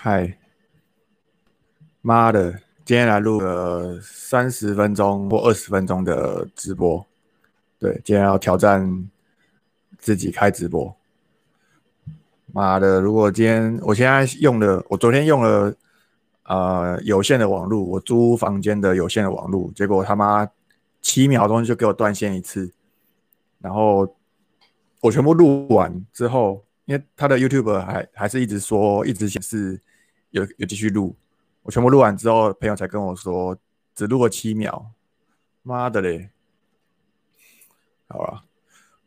嗨，妈的，今天来录个三十分钟或二十分钟的直播。对，今天要挑战自己开直播。妈的，如果今天我现在用的，我昨天用了呃有线的网络，我租房间的有线的网络，结果他妈七秒钟就给我断线一次，然后我全部录完之后。因为他的 YouTube 还还是一直说，一直显示有有继续录，我全部录完之后，朋友才跟我说只录了七秒，妈的嘞！好了，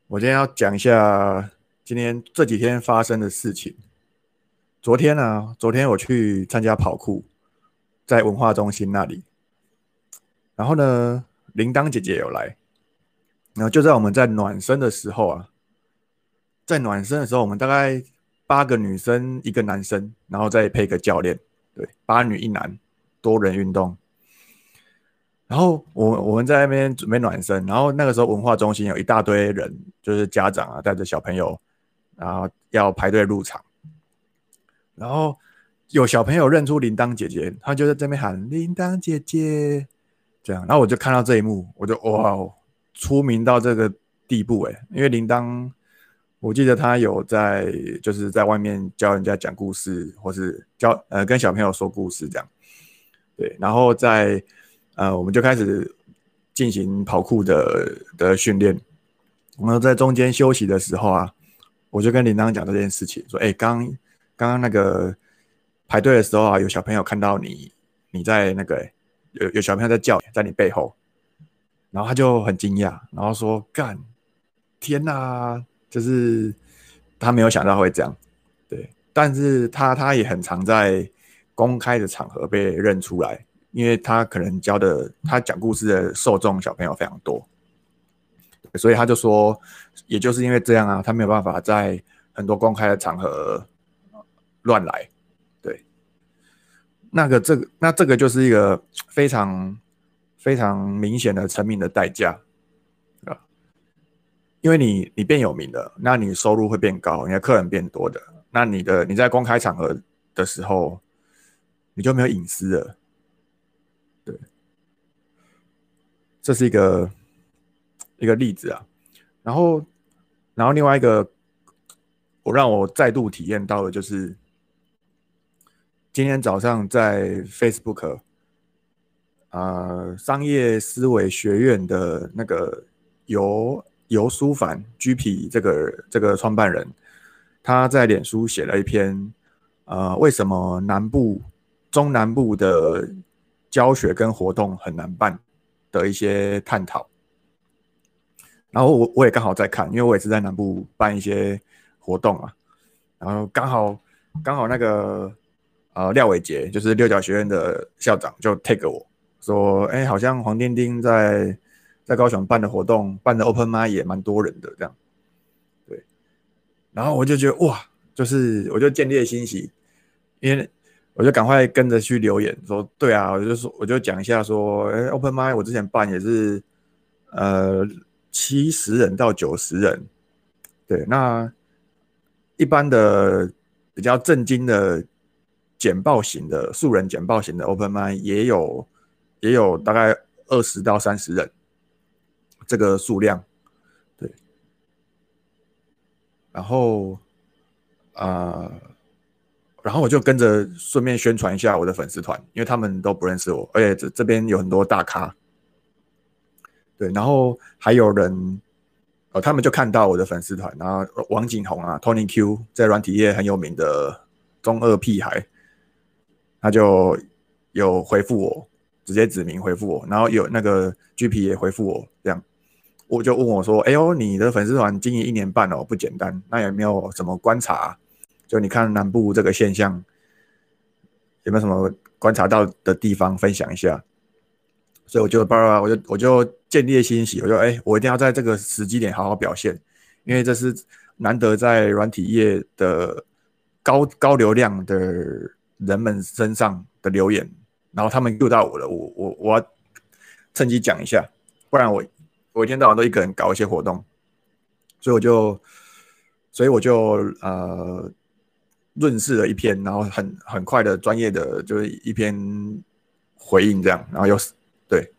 我今天要讲一下今天这几天发生的事情。昨天呢，昨天我去参加跑酷，在文化中心那里，然后呢，铃铛姐姐有来，然后就在我们在暖身的时候啊。在暖身的时候，我们大概八个女生一个男生，然后再配个教练，对，八女一男，多人运动。然后我我们在那边准备暖身，然后那个时候文化中心有一大堆人，就是家长啊带着小朋友，然后要排队入场。然后有小朋友认出铃铛姐姐，他就在这边喊铃铛姐姐，这样。然后我就看到这一幕，我就哇，哦出名到这个地步哎，因为铃铛。我记得他有在，就是在外面教人家讲故事，或是教呃跟小朋友说故事这样。对，然后在呃我们就开始进行跑酷的的训练。我们在中间休息的时候啊，我就跟铃铛讲这件事情，说：“哎，刚刚刚那个排队的时候啊，有小朋友看到你，你在那个有有小朋友在叫，在你背后。”然后他就很惊讶，然后说：“干，天哪！”就是他没有想到会这样，对，但是他他也很常在公开的场合被认出来，因为他可能教的他讲故事的受众小朋友非常多，所以他就说，也就是因为这样啊，他没有办法在很多公开的场合乱来，对，那个这个那这个就是一个非常非常明显的成名的代价。因为你你变有名了，那你收入会变高，你的客人变多的，那你的你在公开场合的时候，你就没有隐私了，对，这是一个一个例子啊。然后，然后另外一个，我让我再度体验到的就是，今天早上在 Facebook，啊，商业思维学院的那个由。尤书凡 GP 这个这个创办人，他在脸书写了一篇，呃，为什么南部、中南部的教学跟活动很难办的一些探讨。然后我我也刚好在看，因为我也是在南部办一些活动啊。然后刚好刚好那个呃廖伟杰，就是六角学院的校长，就 take 我说，哎，好像黄丁丁在。在高雄办的活动，办的 Open m i 也蛮多人的，这样，对，然后我就觉得哇，就是我就建立了欣喜，因为我就赶快跟着去留言说，对啊，我就说我就讲一下说，哎，Open m i 我之前办也是，呃，七十人到九十人，对，那一般的比较震惊的简报型的素人简报型的 Open m i 也有也有大概二十到三十人。这个数量，对，然后，啊，然后我就跟着顺便宣传一下我的粉丝团，因为他们都不认识我，而且这这边有很多大咖，对，然后还有人，呃，他们就看到我的粉丝团，然后王景宏啊，Tony Q 在软体业很有名的中二屁孩，他就有回复我，直接指名回复我，然后有那个 GP 也回复我，这样。我就问我说：“哎呦，你的粉丝团经营一年半哦，不简单。那有没有什么观察？就你看南部这个现象，有没有什么观察到的地方分享一下？”所以我就叭叭，我就我就建立欣喜，我就哎，我一定要在这个时机点好好表现，因为这是难得在软体业的高高流量的人们身上的留言，然后他们 Q 到我了，我我我要趁机讲一下，不然我。我一天到晚都一个人搞一些活动，所以我就，所以我就呃，润饰了一篇，然后很很快的专业的就是一篇回应这样，然后又是对，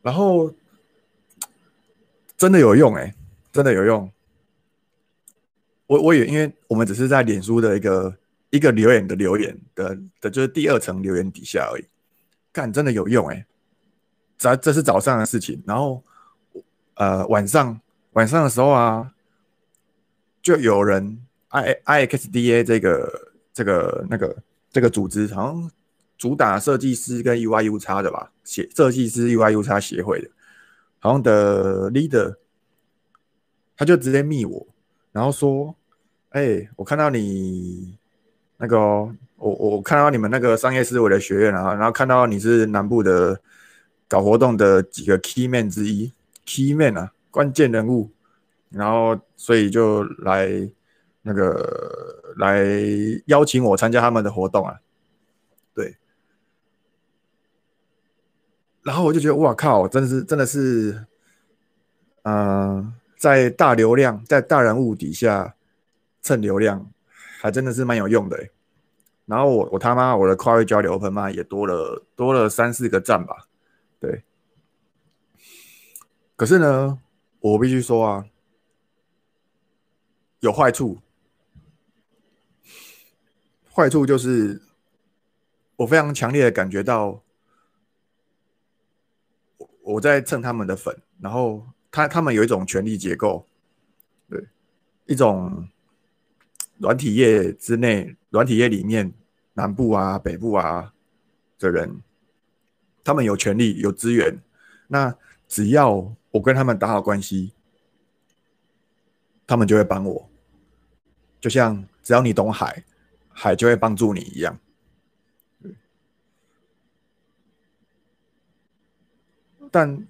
然后真的有用哎，真的有用。我我也因为我们只是在脸书的一个一个留言的留言的的，就是第二层留言底下而已，干真的有用哎。早这是早上的事情，然后呃晚上晚上的时候啊。就有人 i i x d a 这个这个那个这个组织，好像主打设计师跟 U I U 叉的吧，协设计师 U I U 叉协会的，好像的 leader，他就直接密我，然后说，哎，我看到你那个，我我看到你们那个商业思维的学院啊，然后看到你是南部的搞活动的几个 key man 之一，key man 啊，关键人物。然后，所以就来那个来邀请我参加他们的活动啊，对。然后我就觉得，哇靠，真的是真的是，嗯，在大流量、在大人物底下蹭流量，还真的是蛮有用的。然后我我他妈我的跨越交流喷嘛也多了多了三四个赞吧，可是呢，我必须说啊。有坏处，坏处就是我非常强烈的感觉到，我在蹭他们的粉，然后他他们有一种权力结构，对，一种软体业之内，软体业里面南部啊、北部啊的人，他们有权利、有资源，那只要我跟他们打好关系，他们就会帮我。就像只要你懂海，海就会帮助你一样。但，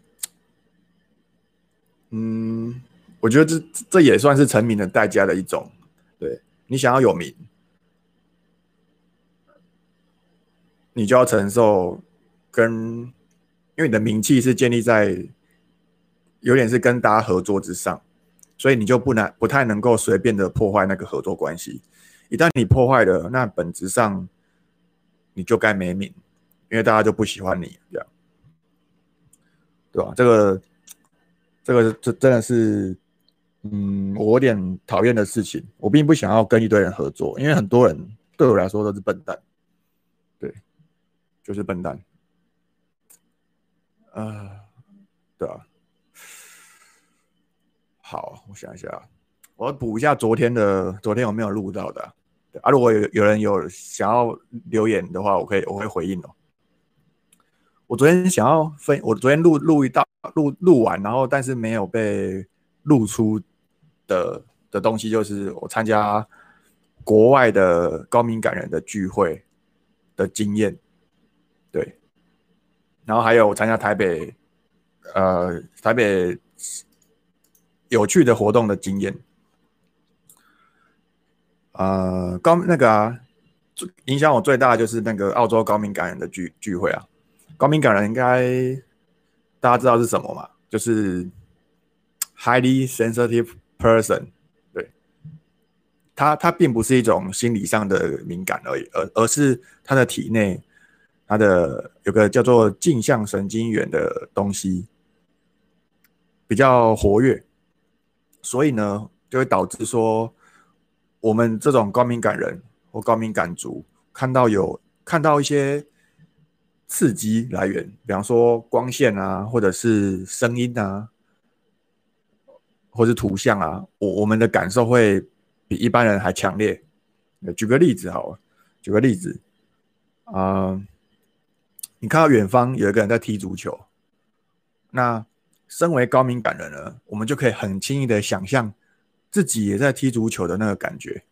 嗯，我觉得这这也算是成名的代价的一种。对你想要有名，你就要承受跟，因为你的名气是建立在有点是跟大家合作之上。所以你就不难不太能够随便的破坏那个合作关系，一旦你破坏了，那本质上你就该没名，因为大家就不喜欢你这样，对吧？这个这个这真的是，嗯，我有点讨厌的事情。我并不想要跟一堆人合作，因为很多人对我来说都是笨蛋，对，就是笨蛋，啊，对啊。好，我想一下，我要补一下昨天的，昨天有没有录到的？啊，如果有有人有想要留言的话，我可以我会回应哦。我昨天想要分，我昨天录录一道录录完，然后但是没有被录出的的东西，就是我参加国外的高敏感人的聚会的经验，对，然后还有我参加台北，呃，台北。有趣的活动的经验，呃，高那个啊，影响我最大的就是那个澳洲高敏感人的聚聚会啊。高敏感人应该大家知道是什么嘛？就是 highly sensitive person，对，他他并不是一种心理上的敏感而已，而而是他的体内，它的有个叫做镜像神经元的东西比较活跃。所以呢，就会导致说，我们这种高敏感人或高敏感族，看到有看到一些刺激来源，比方说光线啊，或者是声音啊，或是图像啊，我我们的感受会比一般人还强烈。举个例子好了，举个例子，啊，你看到远方有一个人在踢足球，那。身为高敏感人呢，我们就可以很轻易的想象自己也在踢足球的那个感觉。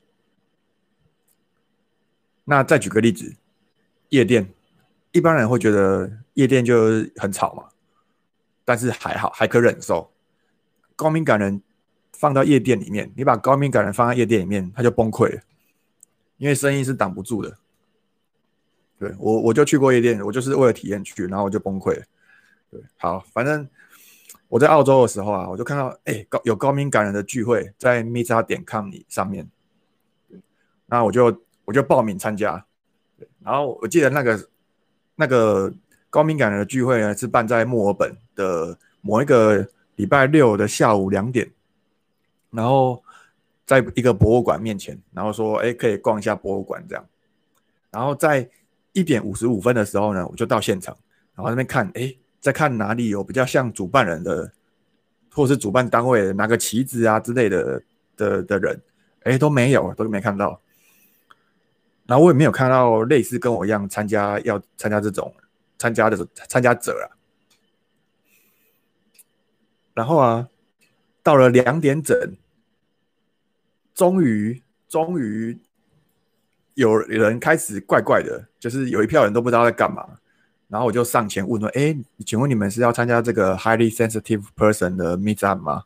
那再举个例子，夜店，一般人会觉得夜店就很吵嘛，但是还好，还可忍受。高敏感人放到夜店里面，你把高敏感人放在夜店里面，他就崩溃了，因为声音是挡不住的。对我，我就去过夜店，我就是为了体验去，然后我就崩溃了。对，好，反正。我在澳洲的时候啊，我就看到哎高有高敏感人的聚会在 Misa 点 com 上面，那我就我就报名参加，然后我记得那个那个高敏感人的聚会呢是办在墨尔本的某一个礼拜六的下午两点，然后在一个博物馆面前，然后说哎可以逛一下博物馆这样，然后在一点五十五分的时候呢，我就到现场，然后那边看哎。在看哪里有比较像主办人的，或是主办单位拿个旗子啊之类的的的人，哎都没有，都没看到。然后我也没有看到类似跟我一样参加要参加这种参加的参加者啊。然后啊，到了两点整，终于终于有人开始怪怪的，就是有一票人都不知道在干嘛。然后我就上前问说：“哎，请问你们是要参加这个 highly sensitive person 的 meetup 吗？”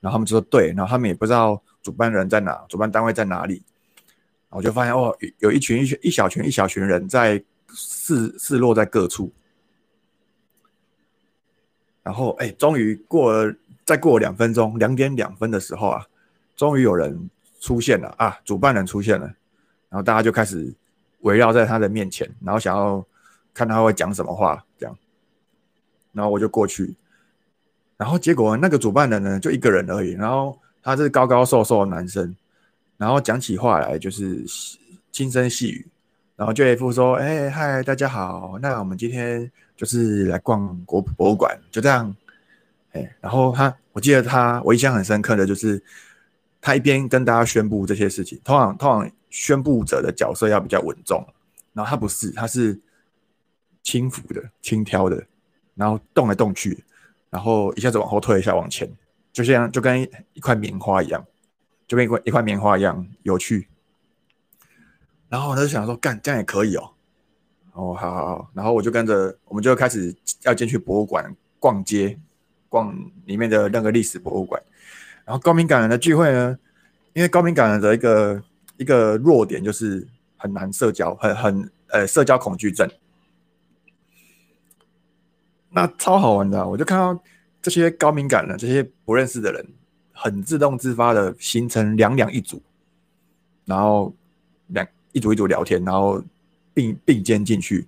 然后他们就说：“对。”然后他们也不知道主办人在哪，主办单位在哪里。我就发现哦，有一群一群一小群一小群人在四四落在各处。然后哎，终于过了，再过两分钟，两点两分的时候啊，终于有人出现了啊，主办人出现了。然后大家就开始围绕在他的面前，然后想要。看他会讲什么话，这样，然后我就过去，然后结果那个主办人呢，就一个人而已，然后他是高高瘦瘦的男生，然后讲起话来就是轻声细语，然后就一副说：“哎嗨，大家好，那我们今天就是来逛国博物馆，就这样。”哎，然后他，我记得他，我印象很深刻的就是他一边跟大家宣布这些事情，通常通常宣布者的角色要比较稳重，然后他不是，他是。轻浮的、轻佻的，然后动来动去，然后一下子往后退一下，往前，就像就跟一块棉花一样，就跟一块一块棉花一样有趣。然后他就想说，干这样也可以哦。哦，好好好。然后我就跟着，我们就开始要进去博物馆逛街，逛里面的那个历史博物馆。然后高敏感人的聚会呢，因为高敏感人的一个一个弱点就是很难社交，很很呃社交恐惧症。那超好玩的，我就看到这些高敏感的、这些不认识的人，很自动自发的形成两两一组，然后两一组一组聊天，然后并并肩进去，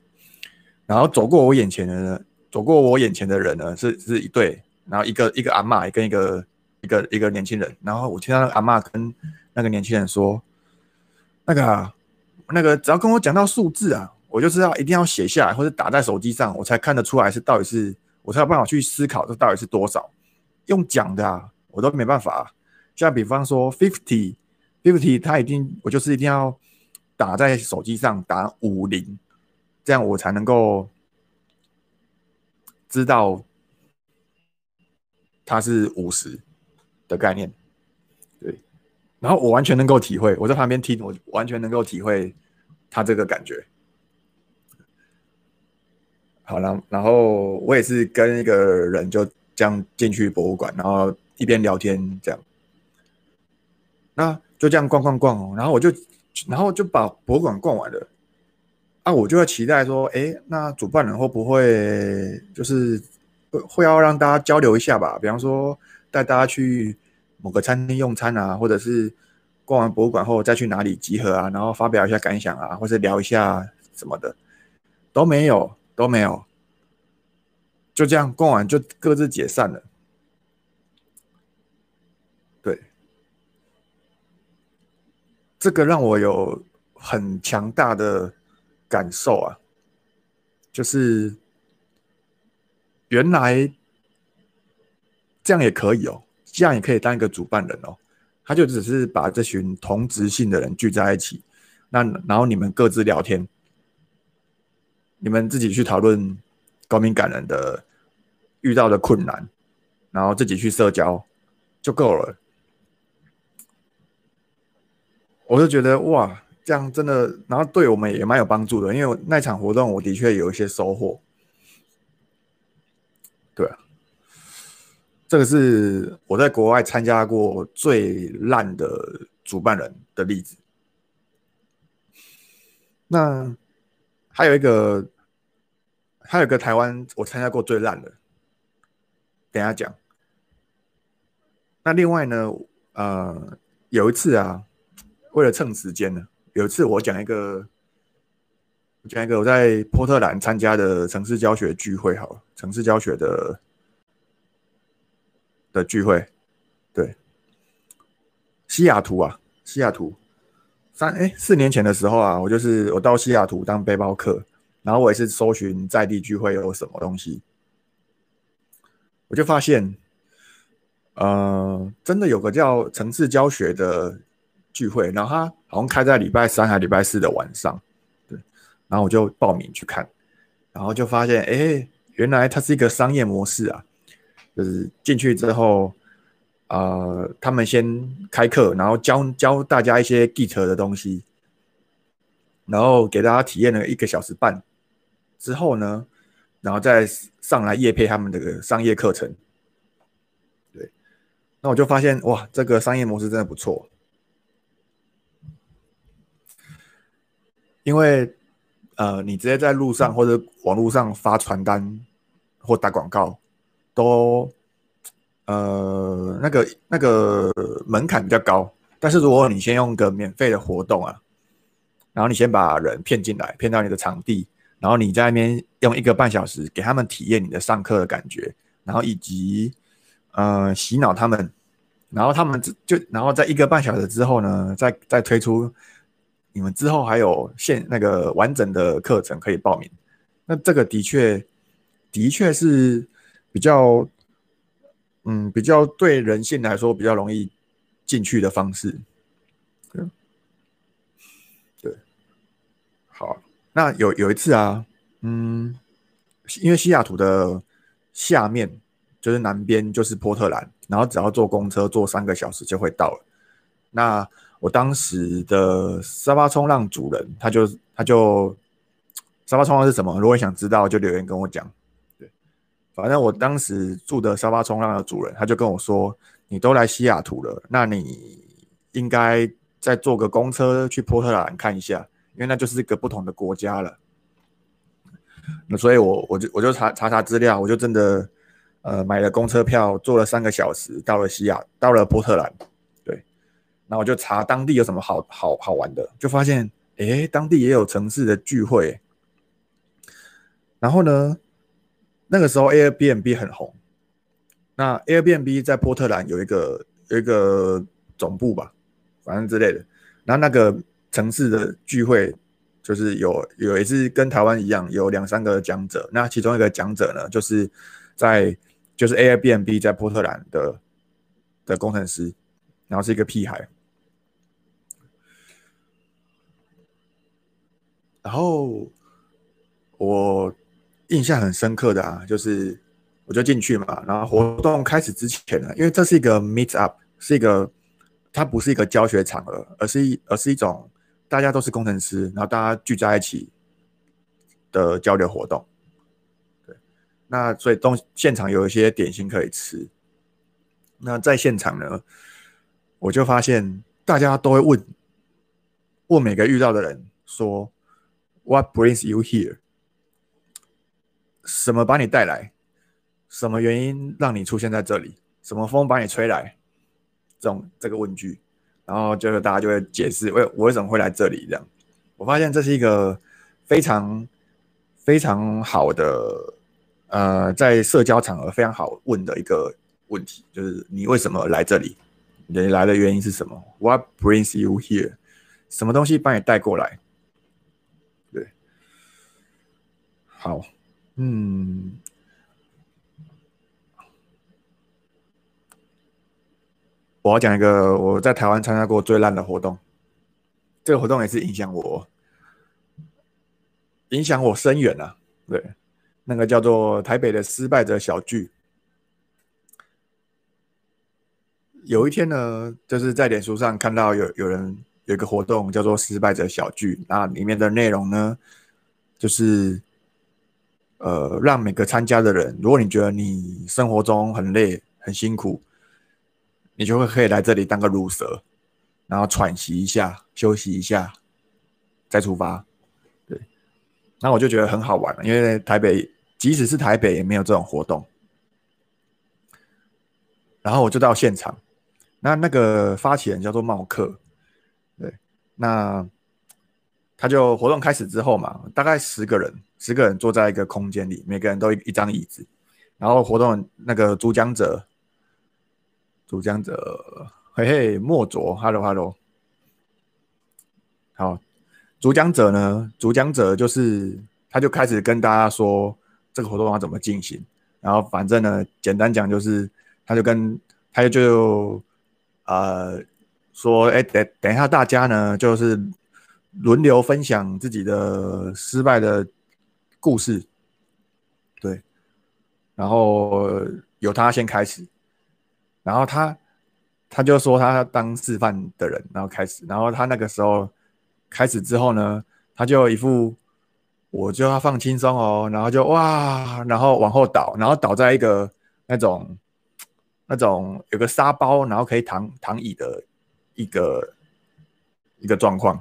然后走过我眼前的呢，走过我眼前的人呢，是是一对，然后一个一个阿嬷跟一个一个一个年轻人，然后我听到阿嬷跟那个年轻人说，那个那个只要跟我讲到数字啊。我就知道一定要写下来或者打在手机上，我才看得出来是到底是，我才有办法去思考这到底是多少。用讲的啊，我都没办法。像比方说 fifty，fifty，它一定我就是一定要打在手机上打五零，这样我才能够知道它是五十的概念。然后我完全能够体会，我在旁边听，我完全能够体会他这个感觉。好了，然后我也是跟一个人就这样进去博物馆，然后一边聊天这样，那就这样逛逛逛哦，然后我就，然后就把博物馆逛完了，啊，我就会期待说，哎，那主办人会不会就是会会要让大家交流一下吧？比方说带大家去某个餐厅用餐啊，或者是逛完博物馆后再去哪里集合啊，然后发表一下感想啊，或者聊一下什么的，都没有。都没有，就这样逛完就各自解散了。对，这个让我有很强大的感受啊，就是原来这样也可以哦，这样也可以当一个主办人哦。他就只是把这群同职性的人聚在一起，那然后你们各自聊天。你们自己去讨论高敏感人的遇到的困难，然后自己去社交就够了。我就觉得哇，这样真的，然后对我们也蛮有帮助的。因为那场活动，我的确有一些收获。对啊，这个是我在国外参加过最烂的主办人的例子。那。还有一个，还有一个台湾我参加过最烂的，等下讲。那另外呢，呃，有一次啊，为了蹭时间呢，有一次我讲一个，讲一个我在波特兰参加的城市教学聚会，好了，城市教学的的聚会，对，西雅图啊，西雅图，三哎四年前的时候啊，我就是我到西雅图当背包客，然后我也是搜寻在地聚会有什么东西，我就发现。呃，真的有个叫城市教学的聚会，然后它好像开在礼拜三还礼拜四的晚上，对，然后我就报名去看，然后就发现，哎，原来它是一个商业模式啊，就是进去之后，呃，他们先开课，然后教教大家一些 Git 的东西，然后给大家体验了一个小时半之后呢，然后再上来夜配他们的商业课程。对那我就发现哇，这个商业模式真的不错，因为呃，你直接在路上或者网络上发传单或打广告，都呃那个那个门槛比较高。但是如果你先用个免费的活动啊，然后你先把人骗进来，骗到你的场地，然后你在那边用一个半小时给他们体验你的上课的感觉，然后以及。呃，洗脑他们，然后他们就，然后在一个半小时之后呢，再再推出你们之后还有现那个完整的课程可以报名。那这个的确，的确是比较，嗯，比较对人性来说比较容易进去的方式。对，好，那有有一次啊，嗯，因为西雅图的下面。就是南边就是波特兰，然后只要坐公车坐三个小时就会到了。那我当时的沙发冲浪主人，他就他就沙发冲浪是什么？如果想知道，就留言跟我讲。反正我当时住的沙发冲浪的主人，他就跟我说：“你都来西雅图了，那你应该再坐个公车去波特兰看一下，因为那就是一个不同的国家了。”那所以，我我就我就查查查资料，我就真的。呃，买了公车票，坐了三个小时，到了西亚，到了波特兰，对，那我就查当地有什么好好好玩的，就发现，哎，当地也有城市的聚会。然后呢，那个时候 Airbnb 很红，那 Airbnb 在波特兰有一个有一个总部吧，反正之类的。然后那个城市的聚会，就是有有一次跟台湾一样，有两三个讲者，那其中一个讲者呢，就是在就是 Airbnb 在波特兰的的工程师，然后是一个屁孩，然后我印象很深刻的啊，就是我就进去嘛，然后活动开始之前呢，因为这是一个 meet up，是一个它不是一个教学场合，而是一而是一种大家都是工程师，然后大家聚在一起的交流活动。对那所以东现场有一些点心可以吃。那在现场呢，我就发现大家都会问问每个遇到的人说：“What brings you here？” 什么把你带来？什么原因让你出现在这里？什么风把你吹来？这种这个问句，然后就是大家就会解释为我为什么会来这里。这样，我发现这是一个非常非常好的。呃，在社交场合非常好问的一个问题，就是你为什么来这里？你来的原因是什么？What brings you here？什么东西把你带过来？对，好，嗯，我要讲一个我在台湾参加过最烂的活动，这个活动也是影响我，影响我深远啊，对。那个叫做台北的失败者小聚。有一天呢，就是在脸书上看到有有人有一个活动叫做失败者小聚，那里面的内容呢，就是呃，让每个参加的人，如果你觉得你生活中很累很辛苦，你就会可以来这里当个乳蛇，然后喘息一下，休息一下，再出发。对，那我就觉得很好玩因为台北。即使是台北也没有这种活动，然后我就到现场，那那个发起人叫做茂克，对，那他就活动开始之后嘛，大概十个人，十个人坐在一个空间里，每个人都一一张椅子，然后活动那个主讲者，主讲者，嘿嘿，莫卓，hello hello，好，主讲者呢，主讲者就是他就开始跟大家说这个活动要怎么进行，然后反正呢，简单讲就是他就跟他就。呃，说，哎，等等一下，大家呢就是轮流分享自己的失败的故事，对，然后由他先开始，然后他他就说他当示范的人，然后开始，然后他那个时候开始之后呢，他就一副我就要放轻松哦，然后就哇，然后往后倒，然后倒在一个那种。那种有个沙包，然后可以躺躺椅的一个一个状况。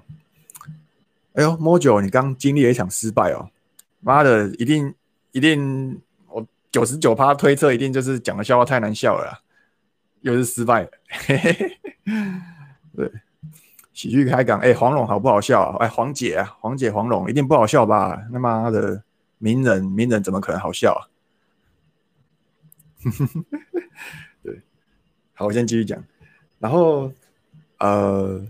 哎呦，摸九，你刚经历了一场失败哦！妈的，一定一定，我九十九趴推测一定就是讲的笑话太难笑了，又是失败了。对，喜剧开港，哎，黄龙好不好笑？哎，黄姐啊，黄姐黄龙一定不好笑吧？他妈的，名人名人怎么可能好笑啊？对好，我先继续讲。然后，呃，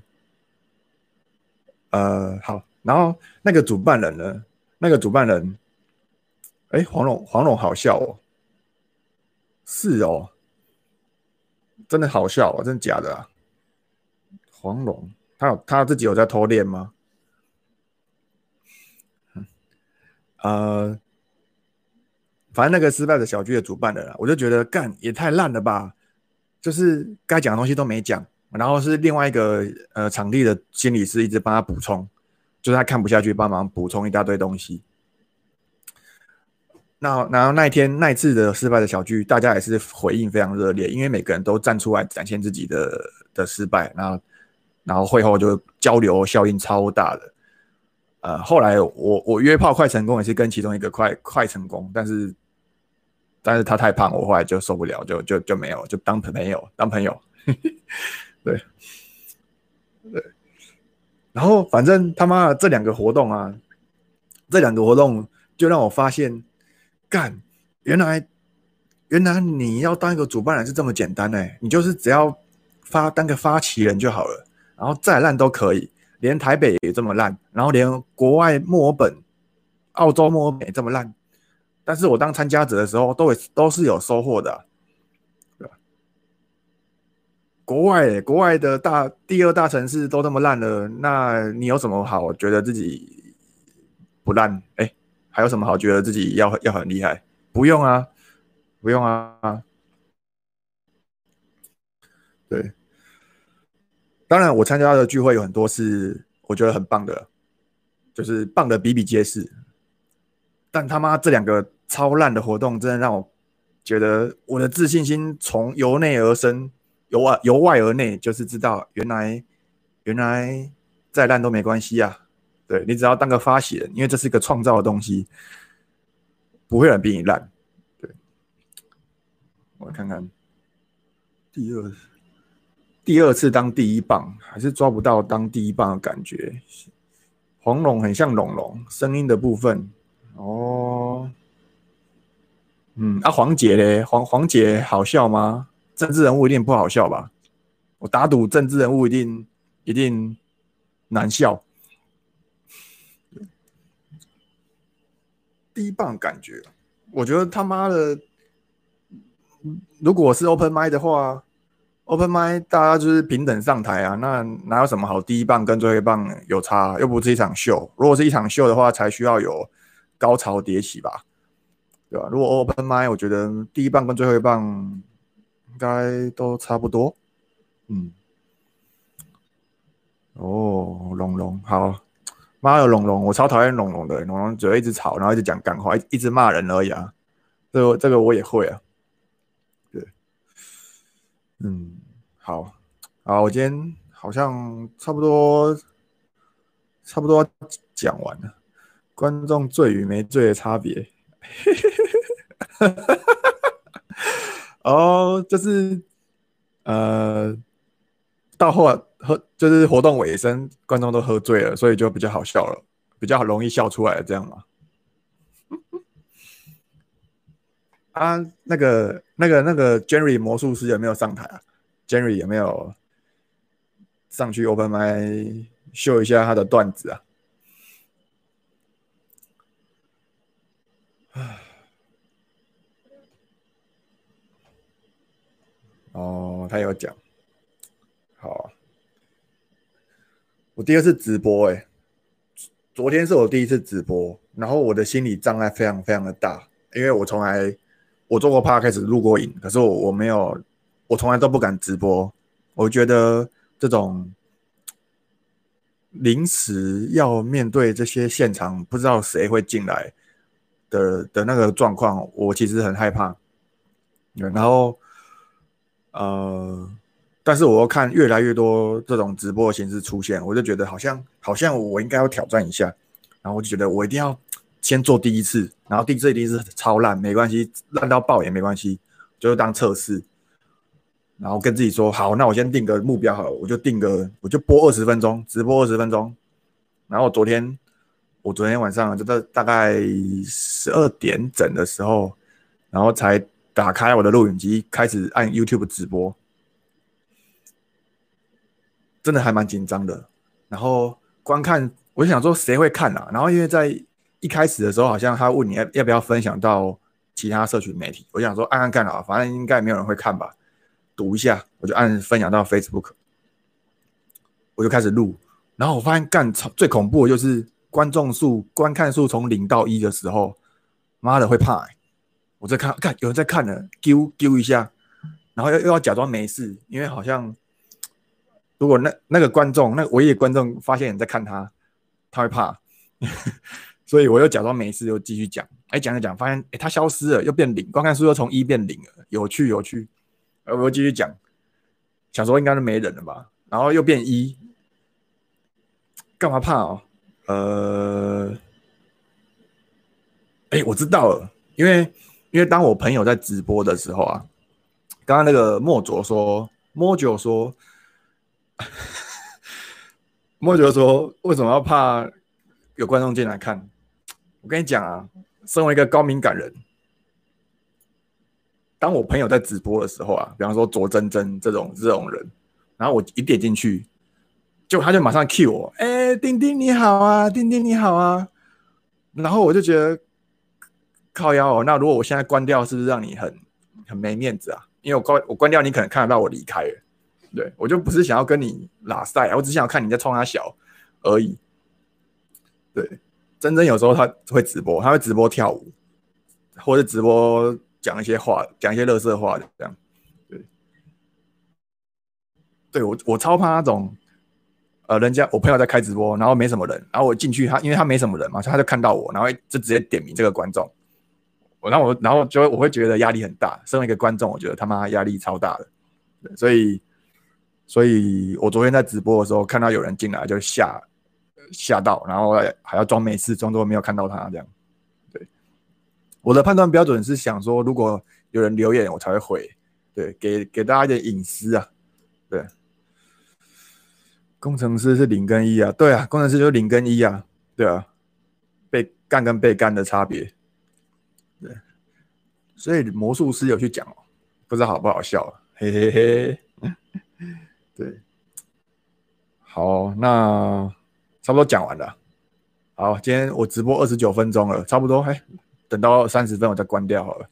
呃，好，然后那个主办人呢？那个主办人，哎，黄龙，黄龙好笑哦，是哦，真的好笑哦，真的假的啊？黄龙，他有他自己有在偷练吗？呃，反正那个失败的小剧的主办人啊，我就觉得干也太烂了吧。就是该讲的东西都没讲，然后是另外一个呃场地的心理师一直帮他补充，就是他看不下去，帮忙补充一大堆东西。那然后那一天那一次的失败的小剧，大家也是回应非常热烈，因为每个人都站出来展现自己的的失败，然后然后会后就交流效应超大的。呃，后来我我约炮快成功也是跟其中一个快快成功，但是。但是他太胖，我后来就受不了，就就就没有，就当朋友当朋友，对。然后反正他妈的这两个活动啊，这两个活动就让我发现，干，原来原来你要当一个主办人是这么简单哎，你就是只要发当个发起人就好了，然后再烂都可以，连台北也这么烂，然后连国外墨尔本、澳洲墨尔本也这么烂。但是我当参加者的时候，都会都是有收获的，吧？国外国外的大第二大城市都这么烂了，那你有什么好觉得自己不烂？哎，还有什么好觉得自己要要很厉害？不用啊，不用啊。对，当然我参加的聚会有很多是我觉得很棒的，就是棒的比比皆是。但他妈这两个。超烂的活动，真的让我觉得我的自信心从由内而生，由外由外而内，就是知道原来原来再烂都没关系啊！对你只要当个发起人，因为这是一个创造的东西，不会有人比你烂。对，我看看第二第二次当第一棒，还是抓不到当第一棒的感觉。黄龙很像龙龙，声音的部分哦。嗯，啊，黄姐嘞，黄黄姐好笑吗？政治人物一定不好笑吧？我打赌政治人物一定一定难笑。第一棒感觉，我觉得他妈的，如果是 open m i 的话，open m i 大家就是平等上台啊，那哪有什么好第一棒跟最后一棒有差？又不是一场秀，如果是一场秀的话，才需要有高潮迭起吧。对吧？如果 open m i 我觉得第一棒跟最后一棒该都差不多。嗯。哦，龙龙好，妈的龙龙，我超讨厌龙龙的，龙龙只会一直吵，然后一直讲干话，一一直骂人而已啊。这个这个我也会啊。对。嗯，好，好，我今天好像差不多差不多讲完了，观众醉与没醉的差别。哦，就是，呃，到后来喝就是活动尾声，观众都喝醉了，所以就比较好笑了，比较容易笑出来，这样嘛。啊，那个、那个、那个 Jerry 魔术师有没有上台啊？Jerry 有没有上去 Open 麦秀一下他的段子啊？哦，他有讲。好，我第二次直播，哎，昨天是我第一次直播，然后我的心理障碍非常非常的大，因为我从来我做过 p 开始录过影，可是我我没有，我从来都不敢直播，我觉得这种临时要面对这些现场，不知道谁会进来的的那个状况，我其实很害怕，然后，呃。但是我又看越来越多这种直播的形式出现，我就觉得好像好像我应该要挑战一下，然后我就觉得我一定要先做第一次，然后第一次一定是超烂，没关系，烂到爆也没关系，就是当测试，然后跟自己说好，那我先定个目标好了，我就定个我就播二十分钟，直播二十分钟，然后昨天我昨天晚上就在大概十二点整的时候，然后才打开我的录影机，开始按 YouTube 直播。真的还蛮紧张的，然后观看，我想说谁会看啊？然后因为在一开始的时候，好像他问你要要不要分享到其他社群媒体，我想说按按看啊，反正应该没有人会看吧，赌一下，我就按分享到 Facebook，我就开始录，然后我发现干最恐怖的就是观众数、观看数从零到一的时候，妈的会怕，我在看，看有人在看呢，丢丢一下，然后又又要假装没事，因为好像。如果那那个观众，那唯一的观众发现你在看他，他会怕，所以我又假装没事，又继续讲。哎，讲着讲，发现哎，他消失了，又变零，观看数又从一变零了，有趣有趣。呃，我又继续讲，想说应该是没人了吧，然后又变一，干嘛怕哦？呃，哎，我知道了，因为因为当我朋友在直播的时候啊，刚刚那个莫卓说，莫九说。莫九说：“为什么要怕有观众进来看？我跟你讲啊，身为一个高敏感人，当我朋友在直播的时候啊，比方说卓真真这种这种人，然后我一点进去，就他就马上 cue 我，哎，丁丁你好啊，丁丁你好啊，然后我就觉得靠腰哦，那如果我现在关掉，是不是让你很很没面子啊？因为我关我关掉，你可能看得到我离开。”对，我就不是想要跟你拉赛，我只想要看你在冲他小而已。对，真真有时候他会直播，他会直播跳舞，或者直播讲一些话，讲一些乐色话的这样。对，对我我超怕那种，呃，人家我朋友在开直播，然后没什么人，然后我进去，他因为他没什么人嘛，他就看到我，然后就直接点名这个观众。我然后我然后就我会觉得压力很大，身为一个观众，我觉得他妈压力超大的，所以。所以我昨天在直播的时候看到有人进来就吓吓到，然后还要装没事，装作没有看到他这样。对，我的判断标准是想说，如果有人留言，我才会回。对，给给大家一点隐私啊。对，工程师是零跟一啊。对啊，工程师就是零跟一啊。对啊，被干跟被干的差别。所以魔术师有去讲哦，不知道好不好笑，嘿嘿嘿。对，好，那差不多讲完了。好，今天我直播二十九分钟了，差不多，哎，等到三十分我再关掉好了。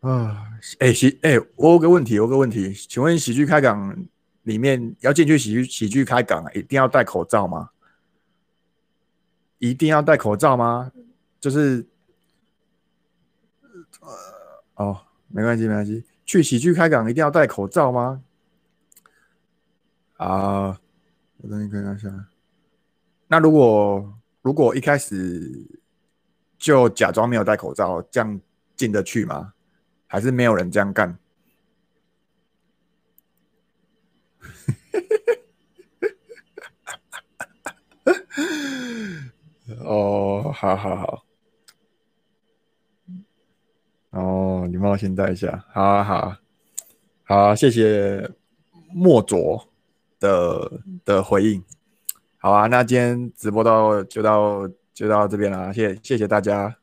啊，哎喜，哎，我有个问题，我有个问题，请问喜剧开港里面要进去喜剧喜剧开港，一定要戴口罩吗？一定要戴口罩吗？就是，哦，没关系，没关系。去喜剧开港一定要戴口罩吗？啊，我等你看一下。那如果如果一开始就假装没有戴口罩，这样进得去吗？还是没有人这样干？哦，好好好。哦，礼貌先带一下，好啊，好啊，好，谢谢莫卓的的回应。好啊，那今天直播到就到就到这边了，谢谢谢大家，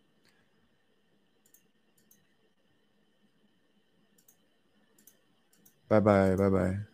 拜拜拜拜。